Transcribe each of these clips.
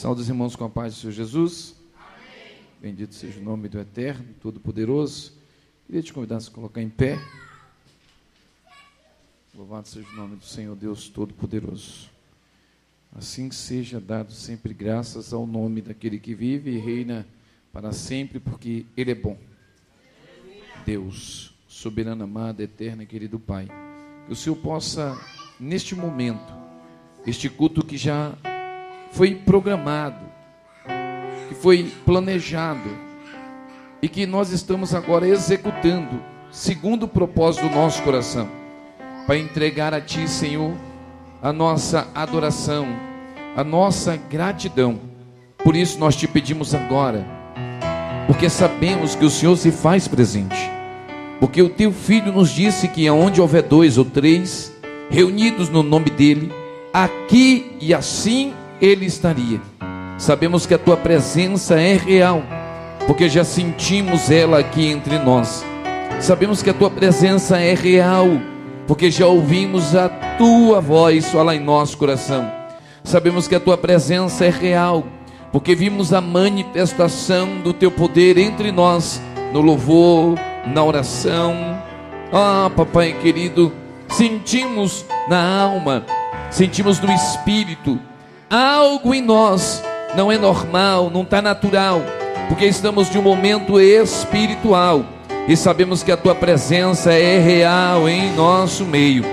Saúde os irmãos com a paz do Senhor Jesus. Amém. Bendito seja o nome do Eterno, Todo-Poderoso. Queria te convidar a se colocar em pé. Louvado seja o nome do Senhor Deus Todo-Poderoso. Assim seja dado sempre graças ao nome daquele que vive e reina para sempre, porque Ele é bom. Deus, soberano, amado, eterno, querido Pai. Que o Senhor possa, neste momento, este culto que já foi programado, que foi planejado e que nós estamos agora executando, segundo o propósito do nosso coração, para entregar a Ti, Senhor, a nossa adoração, a nossa gratidão. Por isso nós te pedimos agora, porque sabemos que o Senhor se faz presente. Porque o teu filho nos disse que aonde houver dois ou três reunidos no nome dele, aqui e assim ele estaria. Sabemos que a tua presença é real, porque já sentimos ela aqui entre nós. Sabemos que a tua presença é real, porque já ouvimos a tua voz falar em nosso coração. Sabemos que a tua presença é real, porque vimos a manifestação do teu poder entre nós, no louvor, na oração. Ah, papai querido, sentimos na alma, sentimos no espírito algo em nós não é normal, não está natural, porque estamos de um momento espiritual e sabemos que a tua presença é real em nosso meio.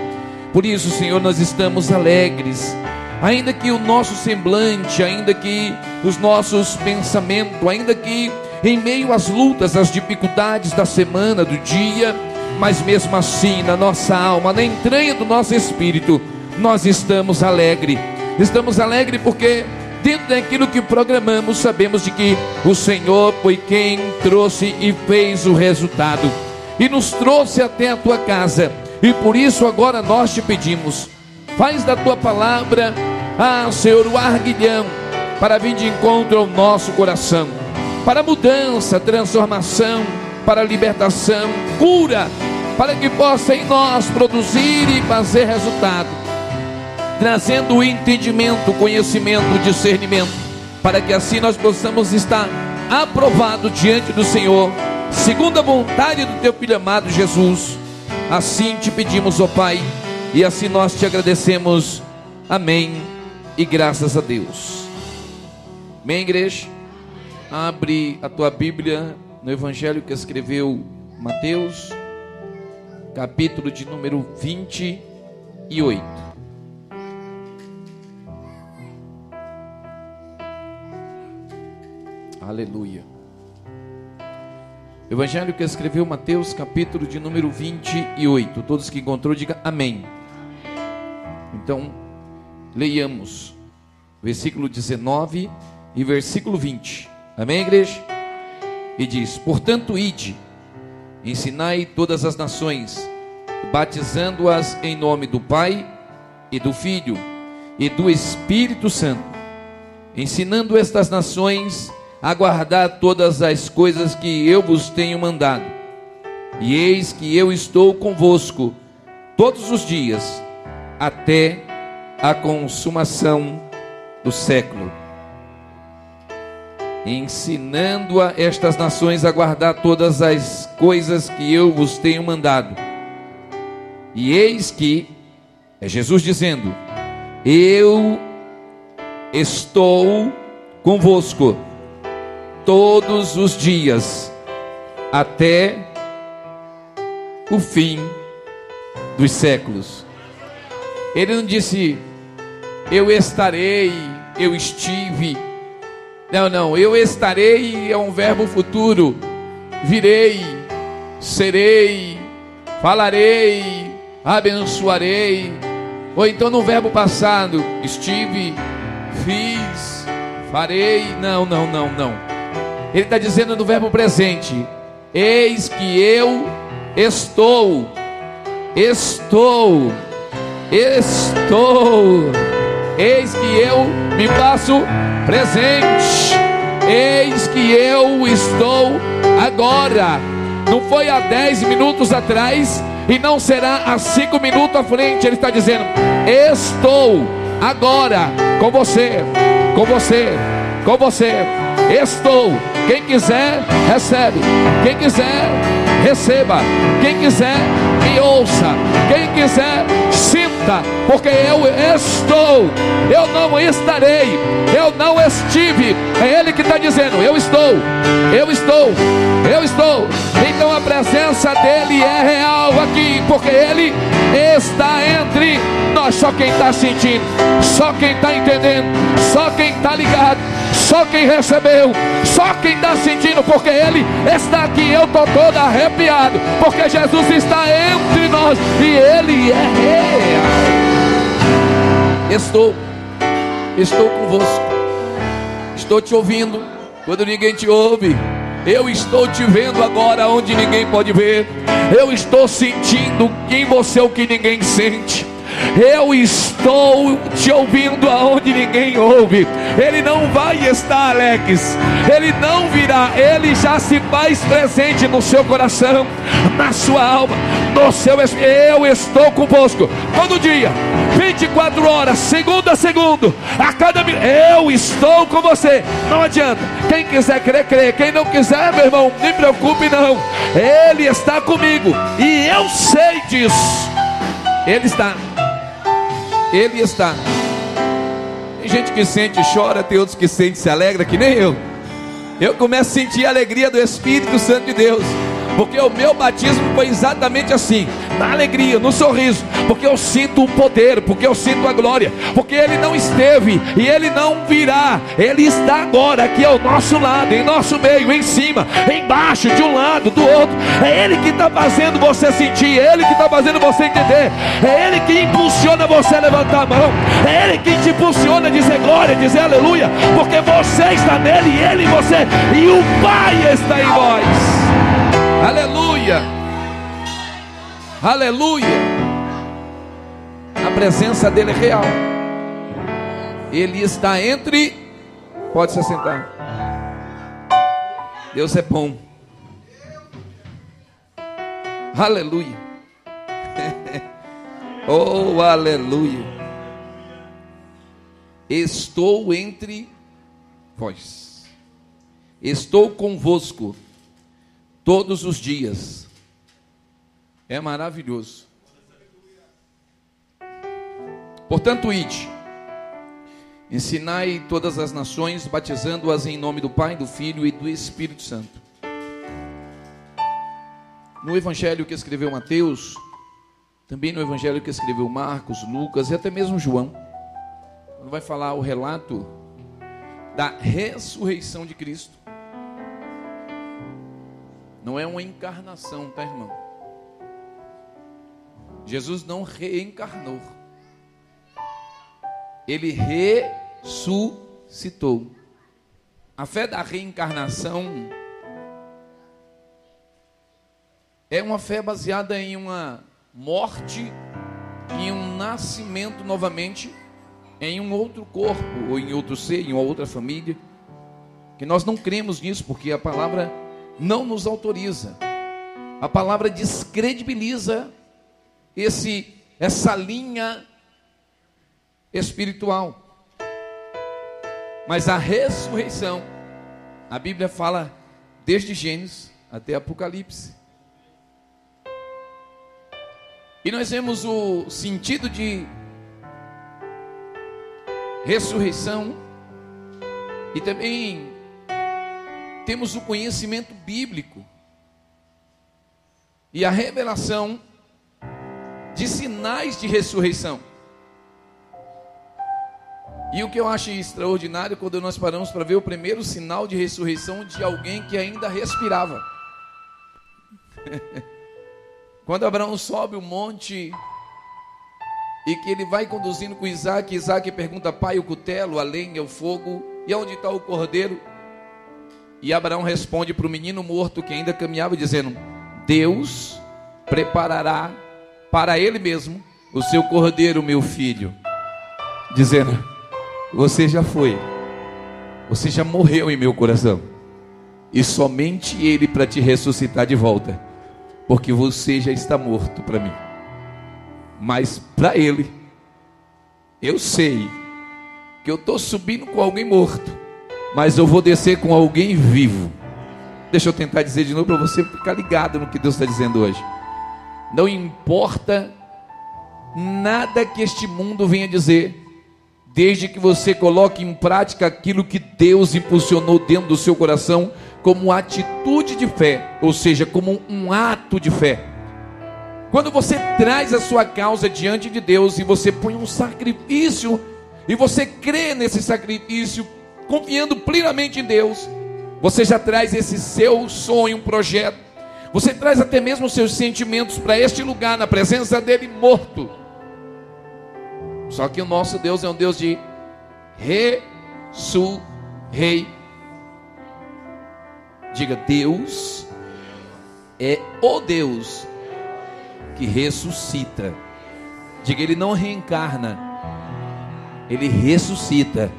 Por isso, Senhor, nós estamos alegres, ainda que o nosso semblante, ainda que os nossos pensamentos, ainda que em meio às lutas, às dificuldades da semana, do dia, mas mesmo assim, na nossa alma, na entranha do nosso espírito, nós estamos alegres Estamos alegres porque dentro daquilo que programamos, sabemos de que o Senhor foi quem trouxe e fez o resultado. E nos trouxe até a tua casa. E por isso agora nós te pedimos, faz da tua palavra, ah, Senhor, o arguilhão para vir de encontro ao nosso coração, para mudança, transformação, para libertação, cura, para que possa em nós produzir e fazer resultado trazendo o entendimento, conhecimento, discernimento, para que assim nós possamos estar aprovado diante do Senhor, segundo a vontade do teu filho amado Jesus. Assim te pedimos, ó Pai, e assim nós te agradecemos. Amém. E graças a Deus. Amém, igreja. Abre a tua Bíblia no Evangelho que escreveu Mateus, capítulo de número 28. Aleluia. Evangelho que escreveu Mateus, capítulo de número 28. Todos que encontrou, diga amém. Então, leiamos versículo 19 e versículo 20. Amém, igreja? E diz: Portanto, ide, ensinai todas as nações, batizando-as em nome do Pai e do Filho e do Espírito Santo, ensinando estas nações aguardar todas as coisas que eu vos tenho mandado. E eis que eu estou convosco todos os dias, até a consumação do século. Ensinando a estas nações a guardar todas as coisas que eu vos tenho mandado. E eis que, é Jesus dizendo: Eu estou convosco todos os dias, até o fim dos séculos. Ele não disse, eu estarei, eu estive. Não, não, eu estarei é um verbo futuro. Virei, serei, falarei, abençoarei. Ou então no verbo passado, estive, fiz, farei. Não, não, não, não. Ele está dizendo no verbo presente: Eis que eu estou, estou, estou. Eis que eu me faço presente. Eis que eu estou agora. Não foi há dez minutos atrás e não será há cinco minutos à frente. Ele está dizendo: Estou agora com você, com você com você. Estou. Quem quiser, recebe. Quem quiser, receba. Quem quiser, me ouça. Quem quiser, sinta. Porque eu estou. Eu não estarei. Eu não estive. É Ele que está dizendo: Eu estou. Eu estou. Eu estou. Então a presença dele é real aqui. Porque Ele está entre nós. Só quem está sentindo. Só quem está entendendo. Só quem está ligado só quem recebeu, só quem está sentindo, porque Ele está aqui. Eu estou todo arrepiado, porque Jesus está entre nós e Ele é real. Estou, estou convosco, estou te ouvindo quando ninguém te ouve. Eu estou te vendo agora onde ninguém pode ver. Eu estou sentindo em você o que ninguém sente. Eu estou te ouvindo aonde ninguém ouve. Ele não vai estar, Alex. Ele não virá. Ele já se faz presente no seu coração, na sua alma, no seu espírito. Eu estou convosco todo dia, 24 horas, segundo a segundo, a cada minuto. Eu estou com você. Não adianta. Quem quiser crer, crer. Quem não quiser, meu irmão, não me preocupe não. Ele está comigo e eu sei disso. Ele está. Ele está. Tem gente que sente e chora, tem outros que sente e se alegra, que nem eu. Eu começo a sentir a alegria do Espírito Santo de Deus. Porque o meu batismo foi exatamente assim, na alegria, no sorriso, porque eu sinto o poder, porque eu sinto a glória, porque ele não esteve e ele não virá, ele está agora aqui ao nosso lado, em nosso meio, em cima, embaixo, de um lado, do outro. É ele que está fazendo você sentir, é ele que está fazendo você entender, é ele que impulsiona você a levantar a mão, é ele que te impulsiona a dizer glória, a dizer aleluia, porque você está nele, e ele em você, e o Pai está em nós. Aleluia. A presença dele é real. Ele está entre. Pode se sentar. Deus é bom. Aleluia. oh, aleluia. Estou entre vós. Estou convosco todos os dias. É maravilhoso. Portanto, ide, ensinai todas as nações, batizando-as em nome do Pai, do Filho e do Espírito Santo. No evangelho que escreveu Mateus, também no evangelho que escreveu Marcos, Lucas e até mesmo João, quando vai falar o relato da ressurreição de Cristo, não é uma encarnação, tá, irmão? Jesus não reencarnou. Ele ressuscitou. A fé da reencarnação é uma fé baseada em uma morte, em um nascimento novamente em um outro corpo ou em outro ser, em uma outra família. Que nós não cremos nisso, porque a palavra não nos autoriza. A palavra descredibiliza esse essa linha espiritual. Mas a ressurreição, a Bíblia fala desde Gênesis até Apocalipse. E nós vemos o sentido de ressurreição e também temos o conhecimento bíblico e a revelação de sinais de ressurreição. E o que eu acho extraordinário quando nós paramos para ver o primeiro sinal de ressurreição de alguém que ainda respirava. quando Abraão sobe o monte e que ele vai conduzindo com Isaac, Isaac pergunta: Pai, o cutelo, a lenha, o fogo, e onde está o cordeiro? E Abraão responde para o menino morto que ainda caminhava, dizendo: Deus preparará para ele mesmo o seu cordeiro, meu filho. Dizendo: Você já foi, você já morreu em meu coração, e somente ele para te ressuscitar de volta, porque você já está morto para mim. Mas para ele, eu sei que eu estou subindo com alguém morto mas eu vou descer com alguém vivo. Deixa eu tentar dizer de novo para você ficar ligado no que Deus está dizendo hoje. Não importa nada que este mundo venha dizer, desde que você coloque em prática aquilo que Deus impulsionou dentro do seu coração como atitude de fé, ou seja, como um ato de fé. Quando você traz a sua causa diante de Deus e você põe um sacrifício e você crê nesse sacrifício, confiando plenamente em Deus, você já traz esse seu sonho, um projeto. Você traz até mesmo os seus sentimentos para este lugar, na presença dele morto. Só que o nosso Deus é um Deus de rei. Diga, Deus é o Deus que ressuscita. Diga, ele não reencarna, ele ressuscita.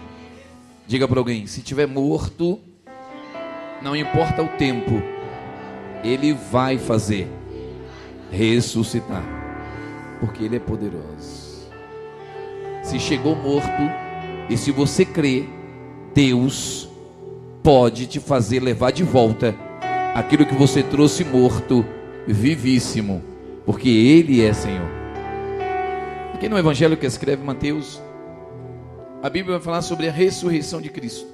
Diga para alguém: se tiver morto, não importa o tempo, ele vai fazer ressuscitar, porque ele é poderoso. Se chegou morto, e se você crê, Deus pode te fazer levar de volta aquilo que você trouxe morto, vivíssimo, porque Ele é Senhor. Aqui no Evangelho que escreve Mateus, a Bíblia vai falar sobre a ressurreição de Cristo.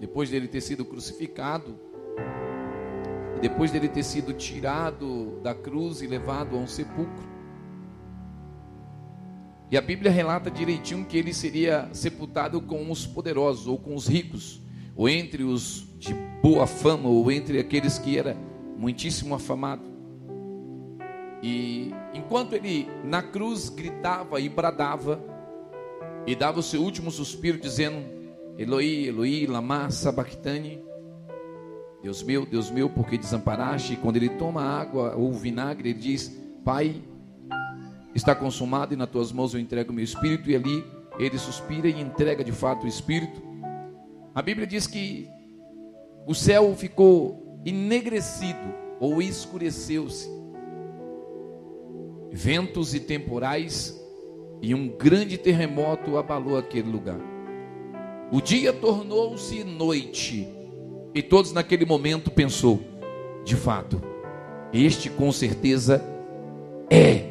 Depois dele ter sido crucificado, depois dele ter sido tirado da cruz e levado a um sepulcro. E a Bíblia relata direitinho que ele seria sepultado com os poderosos ou com os ricos, ou entre os de boa fama, ou entre aqueles que era muitíssimo afamado. E enquanto ele na cruz gritava e bradava e dava o seu último suspiro dizendo: Eloi, Eloi, lama sabachthani. Deus meu, Deus meu, porque desamparaste? Quando ele toma água ou vinagre, ele diz: Pai, está consumado e nas tuas mãos eu entrego o meu espírito. E ali ele suspira e entrega de fato o espírito. A Bíblia diz que o céu ficou enegrecido ou escureceu-se ventos e temporais e um grande terremoto abalou aquele lugar. O dia tornou-se noite e todos naquele momento pensou: de fato, este com certeza é.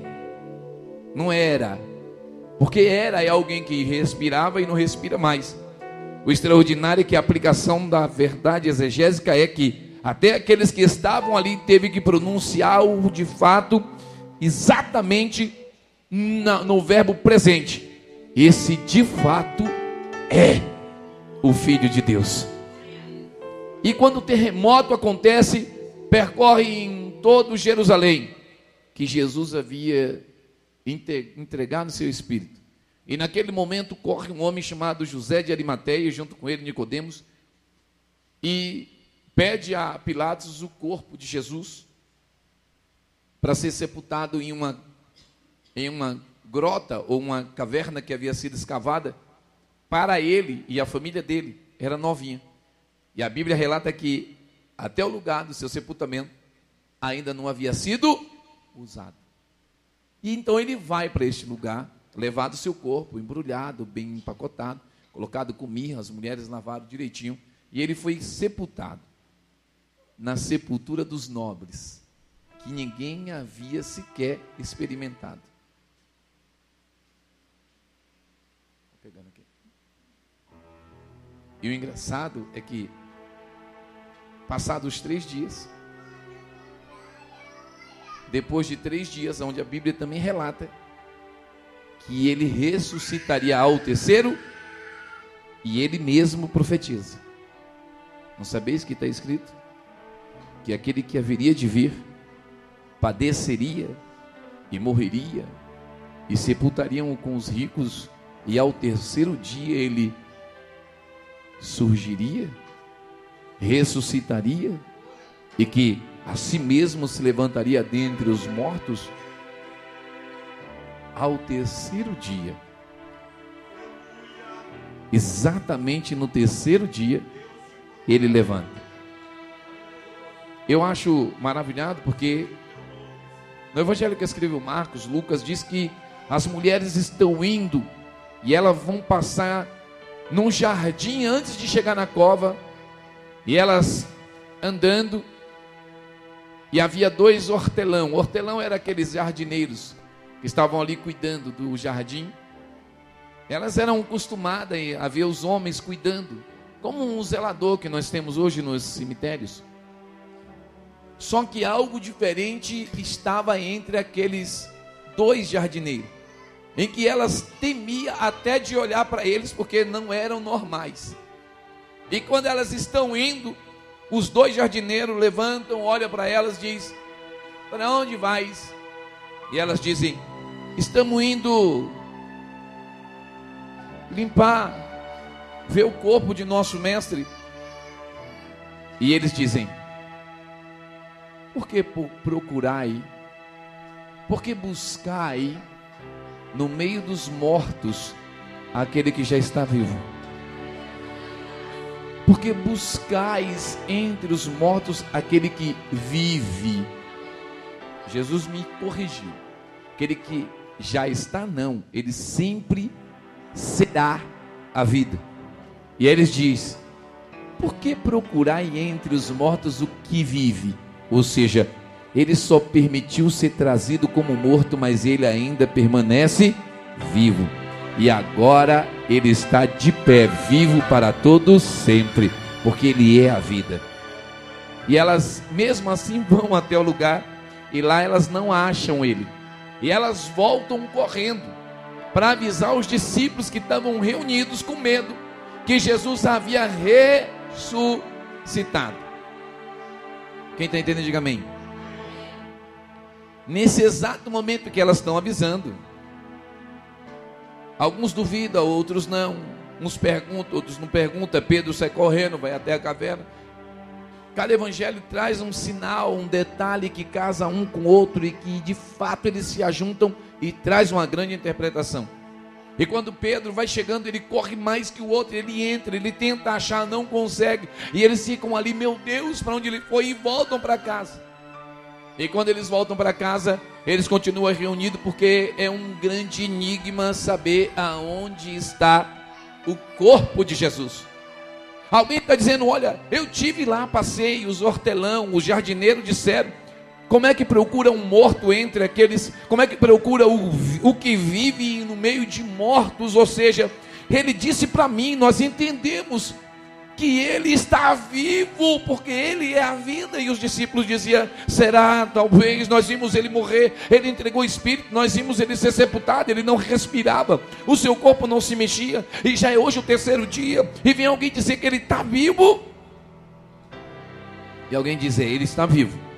Não era, porque era é alguém que respirava e não respira mais. O extraordinário é que a aplicação da verdade exegésica é que até aqueles que estavam ali teve que pronunciar o de fato exatamente no verbo presente. Esse de fato é o Filho de Deus. E quando o terremoto acontece, percorre em todo Jerusalém, que Jesus havia entregado seu espírito. E naquele momento corre um homem chamado José de Arimateia, junto com ele Nicodemos, e pede a Pilatos o corpo de Jesus para ser sepultado em uma, em uma grota ou uma caverna que havia sido escavada, para ele e a família dele era novinha. E a Bíblia relata que até o lugar do seu sepultamento ainda não havia sido usado. E então ele vai para este lugar, levado seu corpo, embrulhado, bem empacotado, colocado com mirra, as mulheres lavaram direitinho, e ele foi sepultado na sepultura dos nobres que ninguém havia sequer experimentado. E o engraçado é que, passados três dias, depois de três dias, onde a Bíblia também relata que ele ressuscitaria ao terceiro, e ele mesmo profetiza. Não sabeis que está escrito? Que aquele que haveria de vir padeceria e morreria, e sepultariam com os ricos, e ao terceiro dia ele surgiria, ressuscitaria, e que a si mesmo se levantaria dentre os mortos ao terceiro dia. Exatamente no terceiro dia, ele levanta. Eu acho maravilhado porque no evangelho que escreveu Marcos, Lucas diz que as mulheres estão indo e elas vão passar num jardim antes de chegar na cova, e elas andando, e havia dois hortelão. hortelão era aqueles jardineiros que estavam ali cuidando do jardim. Elas eram acostumadas a ver os homens cuidando, como um zelador que nós temos hoje nos cemitérios. Só que algo diferente estava entre aqueles dois jardineiros, em que elas temiam até de olhar para eles, porque não eram normais. E quando elas estão indo, os dois jardineiros levantam, olham para elas, diz: "Para onde vais?" E elas dizem: "Estamos indo limpar, ver o corpo de nosso mestre." E eles dizem: "Por que procurai? Por que buscai no meio dos mortos aquele que já está vivo?" Porque buscais entre os mortos aquele que vive. Jesus me corrigiu. Aquele que já está, não, ele sempre será a vida. E eles diz: Por que procurai entre os mortos o que vive? Ou seja, ele só permitiu ser trazido como morto, mas ele ainda permanece vivo e agora ele está de pé, vivo para todos sempre, porque ele é a vida. E elas, mesmo assim, vão até o lugar e lá elas não acham ele. E elas voltam correndo para avisar os discípulos que estavam reunidos com medo que Jesus havia ressuscitado. Quem está entendendo, diga amém. Nesse exato momento que elas estão avisando, Alguns duvidam, outros não. Uns perguntam, outros não perguntam. Pedro sai correndo, vai até a caverna. Cada evangelho traz um sinal, um detalhe que casa um com o outro e que de fato eles se ajuntam e traz uma grande interpretação. E quando Pedro vai chegando, ele corre mais que o outro, ele entra, ele tenta achar, não consegue. E eles ficam ali, meu Deus, para onde ele foi e voltam para casa. E quando eles voltam para casa, eles continuam reunidos porque é um grande enigma saber aonde está o corpo de Jesus. Alguém está dizendo: Olha, eu tive lá, passei, os hortelão, os jardineiros disseram. Como é que procura um morto entre aqueles? Como é que procura o, o que vive no meio de mortos? Ou seja, ele disse para mim: Nós entendemos que ele está vivo, porque ele é a vida. E os discípulos diziam: será? Talvez nós vimos ele morrer, ele entregou o espírito, nós vimos ele ser sepultado, ele não respirava, o seu corpo não se mexia, e já é hoje o terceiro dia, e vem alguém dizer que ele está vivo. E alguém dizer: ele está vivo.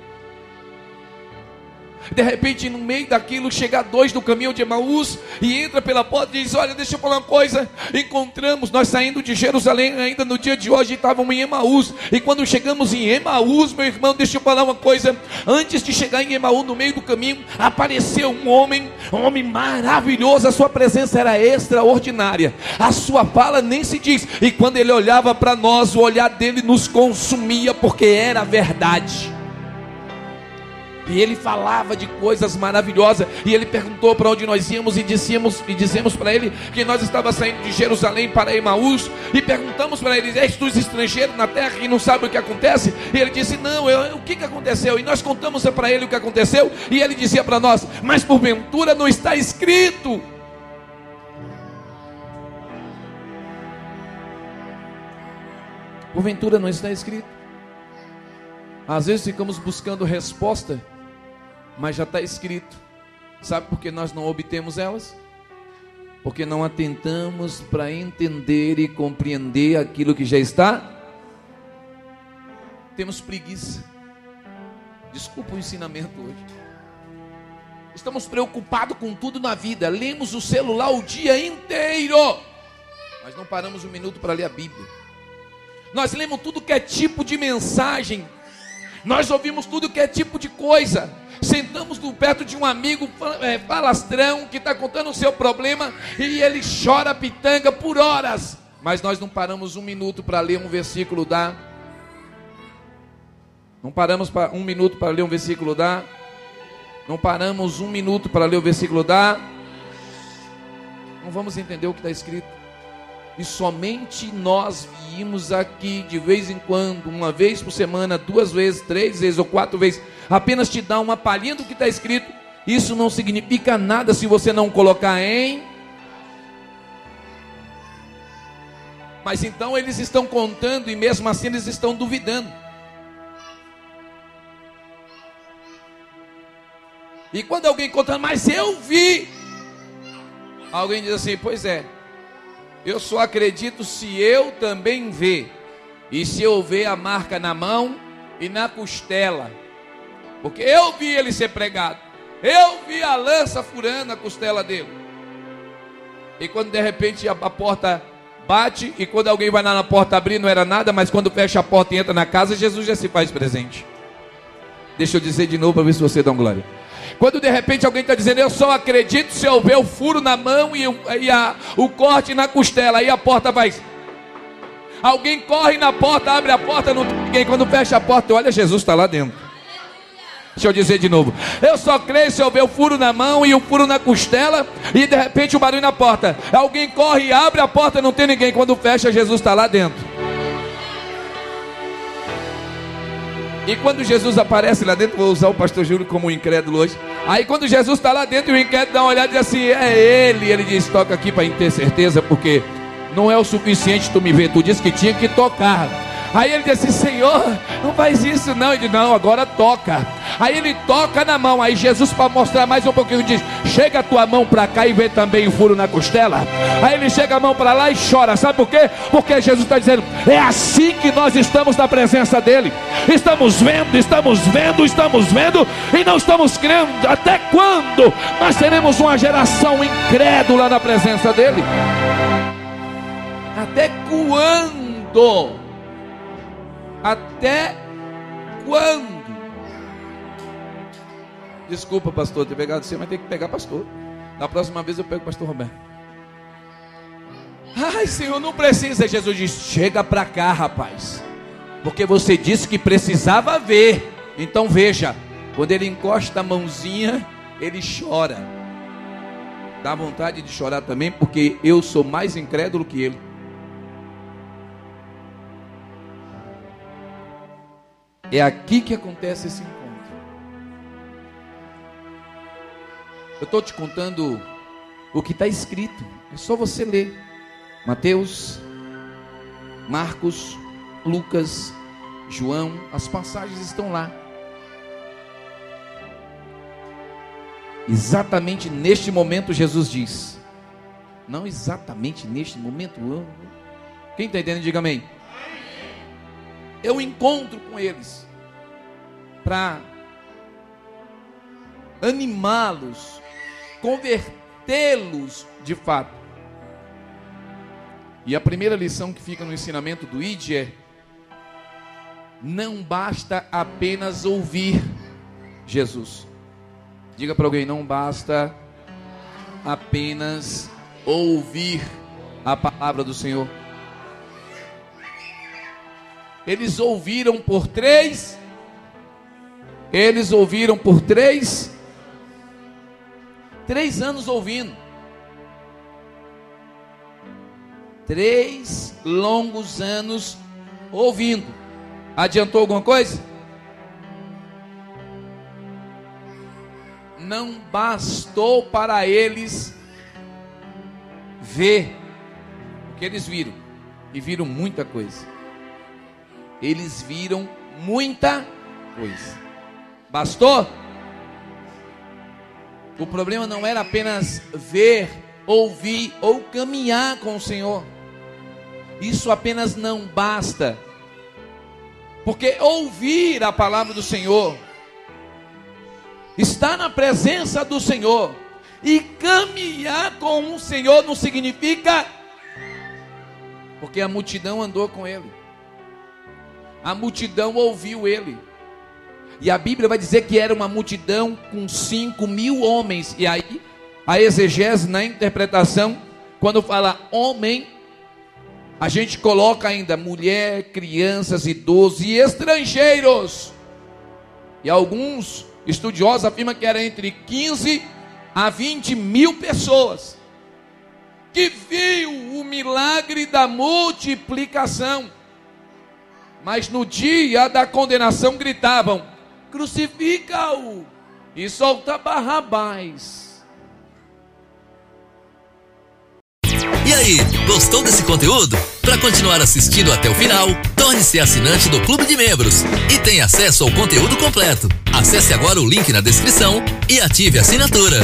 De repente, no meio daquilo, chega dois do caminho de Emaús e entra pela porta e diz: Olha, deixa eu falar uma coisa. Encontramos, nós saindo de Jerusalém ainda no dia de hoje, estávamos em Emaús. E quando chegamos em Emaús, meu irmão, deixa eu falar uma coisa. Antes de chegar em Emaús, no meio do caminho, apareceu um homem, um homem maravilhoso. A sua presença era extraordinária. A sua fala nem se diz. E quando ele olhava para nós, o olhar dele nos consumia, porque era verdade. E ele falava de coisas maravilhosas. E ele perguntou para onde nós íamos e dissemos e dizemos para ele que nós estávamos saindo de Jerusalém para Emaús e perguntamos para ele: "És tu estrangeiro na terra e não sabe o que acontece?" E ele disse: "Não, eu, o que que aconteceu?" E nós contamos para ele o que aconteceu e ele dizia para nós: "Mas porventura não está escrito Porventura não está escrito. Às vezes ficamos buscando resposta mas já está escrito. Sabe por que nós não obtemos elas? Porque não atentamos para entender e compreender aquilo que já está. Temos preguiça. Desculpa o ensinamento hoje. Estamos preocupados com tudo na vida. Lemos o celular o dia inteiro. Mas não paramos um minuto para ler a Bíblia. Nós lemos tudo que é tipo de mensagem. Nós ouvimos tudo que é tipo de coisa sentamos no perto de um amigo é, falastrão que está contando o seu problema e ele chora pitanga por horas, mas nós não paramos um minuto para ler um versículo da. Não paramos para um minuto para ler um versículo da. Não paramos um minuto para ler o versículo da. Não vamos entender o que está escrito. E somente nós viemos aqui de vez em quando, uma vez por semana, duas vezes, três vezes ou quatro vezes, apenas te dar uma palhinha do que está escrito. Isso não significa nada se você não colocar em. Mas então eles estão contando e mesmo assim eles estão duvidando. E quando alguém conta, mas eu vi, alguém diz assim: Pois é, eu só acredito se eu também ver, e se eu ver a marca na mão e na costela, porque eu vi ele ser pregado, eu vi a lança furando a costela dele. E quando de repente a, a porta bate, e quando alguém vai lá na porta abrir, não era nada, mas quando fecha a porta e entra na casa, Jesus já se faz presente. Deixa eu dizer de novo para ver se você dá um glória. Quando de repente alguém está dizendo, eu só acredito se eu ver o furo na mão e, e a, o corte na costela, aí a porta vai. Alguém corre na porta, abre a porta, não tem ninguém. Quando fecha a porta, olha, Jesus está lá dentro. Deixa eu dizer de novo. Eu só creio se eu ver o furo na mão e o furo na costela e de repente o barulho na porta. Alguém corre e abre a porta, não tem ninguém. Quando fecha, Jesus está lá dentro. E quando Jesus aparece lá dentro, vou usar o pastor Júlio como um incrédulo hoje. Aí quando Jesus está lá dentro, o incrédulo dá uma olhada e diz assim: É ele. Ele diz: Toca aqui para ter certeza, porque não é o suficiente tu me ver. Tu disse que tinha que tocar. Aí ele disse assim: Senhor, não faz isso não. Ele Não, agora toca. Aí ele toca na mão. Aí Jesus, para mostrar mais um pouquinho, diz: Chega a tua mão para cá e vê também o furo na costela. Aí ele chega a mão para lá e chora. Sabe por quê? Porque Jesus está dizendo: É assim que nós estamos na presença dEle. Estamos vendo, estamos vendo, estamos vendo e não estamos crendo. Até quando nós teremos uma geração incrédula na presença dEle? Até quando? Até quando? Desculpa, pastor, ter pegado você, mas tem que pegar pastor. Na próxima vez eu pego o pastor Roberto. Ai, Senhor, não precisa. Jesus diz: Chega para cá, rapaz. Porque você disse que precisava ver. Então veja, quando ele encosta a mãozinha, ele chora. Dá vontade de chorar também, porque eu sou mais incrédulo que ele. É aqui que acontece esse encontro. Eu estou te contando o que está escrito. É só você ler. Mateus, Marcos, Lucas, João, as passagens estão lá. Exatamente neste momento Jesus diz. Não exatamente neste momento. Quem está entendendo, diga amém. Eu encontro com eles para animá-los, convertê-los de fato. E a primeira lição que fica no ensinamento do ID é: não basta apenas ouvir Jesus. Diga para alguém: não basta apenas ouvir a palavra do Senhor. Eles ouviram por três eles ouviram por três, três anos ouvindo. Três longos anos ouvindo. Adiantou alguma coisa? Não bastou para eles ver o que eles viram. E viram muita coisa. Eles viram muita coisa. Bastou? O problema não era apenas ver, ouvir ou caminhar com o Senhor. Isso apenas não basta. Porque ouvir a palavra do Senhor, estar na presença do Senhor e caminhar com o Senhor não significa porque a multidão andou com ele. A multidão ouviu ele. E a Bíblia vai dizer que era uma multidão com cinco mil homens. E aí, a exegese na interpretação, quando fala homem, a gente coloca ainda mulher, crianças, idosos e estrangeiros. E alguns estudiosos afirmam que era entre 15 a 20 mil pessoas. que viu o milagre da multiplicação. Mas no dia da condenação gritavam: crucifica-o e solta Barrabás. E aí, gostou desse conteúdo? Para continuar assistindo até o final, torne-se assinante do Clube de Membros e tenha acesso ao conteúdo completo. Acesse agora o link na descrição e ative a assinatura.